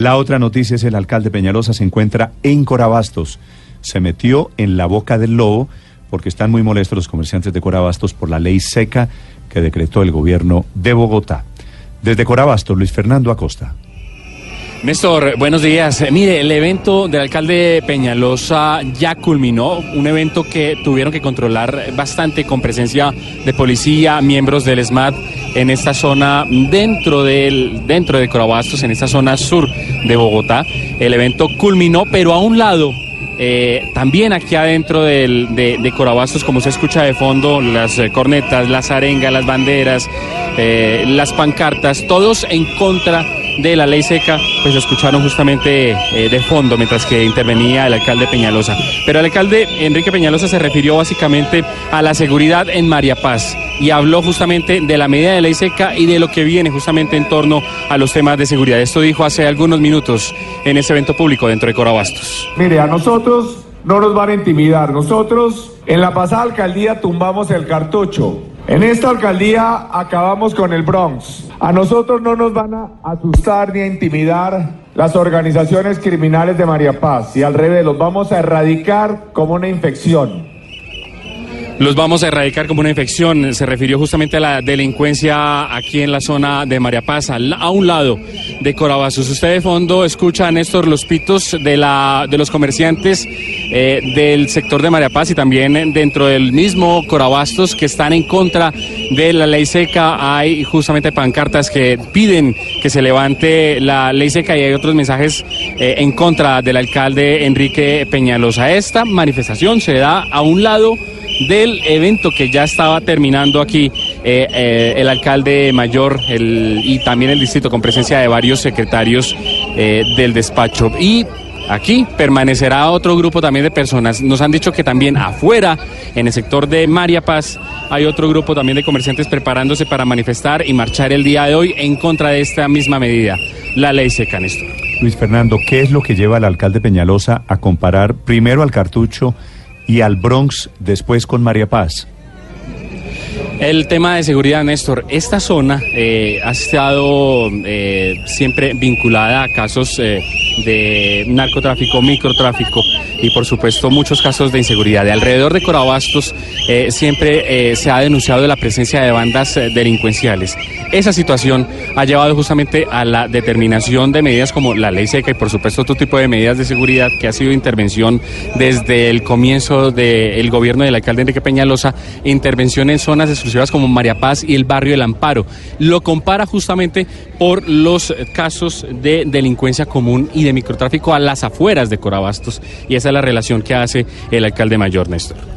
La otra noticia es el alcalde Peñalosa se encuentra en Corabastos. Se metió en la boca del lobo porque están muy molestos los comerciantes de Corabastos por la ley seca que decretó el gobierno de Bogotá. Desde Corabastos, Luis Fernando Acosta. Néstor, buenos días. Eh, Mire, el evento del alcalde Peñalosa ya culminó, un evento que tuvieron que controlar bastante con presencia de policía, miembros del SMAT en esta zona dentro del dentro de Corabastos, en esta zona sur de Bogotá. El evento culminó, pero a un lado eh, también aquí adentro de, Corabastos, como se escucha de fondo, las eh, cornetas, las arengas, las banderas, eh, las pancartas, todos en contra de la ley seca, pues escucharon justamente de fondo mientras que intervenía el alcalde Peñalosa. Pero el alcalde Enrique Peñalosa se refirió básicamente a la seguridad en María Paz y habló justamente de la medida de ley seca y de lo que viene justamente en torno a los temas de seguridad. Esto dijo hace algunos minutos en ese evento público dentro de Corabastos. Mire, a nosotros no nos van a intimidar. Nosotros en la pasada alcaldía tumbamos el cartucho. En esta alcaldía acabamos con el Bronx. A nosotros no nos van a asustar ni a intimidar las organizaciones criminales de María Paz. Y al revés, los vamos a erradicar como una infección. Los vamos a erradicar como una infección. Se refirió justamente a la delincuencia aquí en la zona de María Paz, a un lado de Corabazos. Usted de fondo escucha, Néstor, los pitos de, la, de los comerciantes eh, del sector de María Paz y también dentro del mismo Corabastos que están en contra de la ley seca. Hay justamente pancartas que piden que se levante la ley seca y hay otros mensajes eh, en contra del alcalde Enrique Peñalosa. Esta manifestación se da a un lado del evento que ya estaba terminando aquí eh, eh, el alcalde mayor y también el distrito con presencia de varios secretarios del despacho. Y aquí permanecerá otro grupo también de personas. Nos han dicho que también afuera, en el sector de María Paz, hay otro grupo también de comerciantes preparándose para manifestar y marchar el día de hoy en contra de esta misma medida, la ley seca, Néstor. Luis Fernando, ¿qué es lo que lleva al alcalde Peñalosa a comparar primero al cartucho y al Bronx, después con María Paz? El tema de seguridad, Néstor. Esta zona eh, ha estado eh, siempre vinculada a casos eh, de narcotráfico, microtráfico y por supuesto muchos casos de inseguridad. De alrededor de Corabastos siempre se ha denunciado la presencia de bandas delincuenciales. Esa situación ha llevado justamente a la determinación de medidas como la ley seca y por supuesto otro tipo de medidas de seguridad que ha sido intervención desde el comienzo del gobierno del alcalde Enrique Peñalosa, intervención en zonas exclusivas como María Paz y el barrio El Amparo. Lo compara justamente por los casos de delincuencia común y de microtráfico a las afueras de Corabastos y esa es la relación que hace el alcalde mayor, Néstor.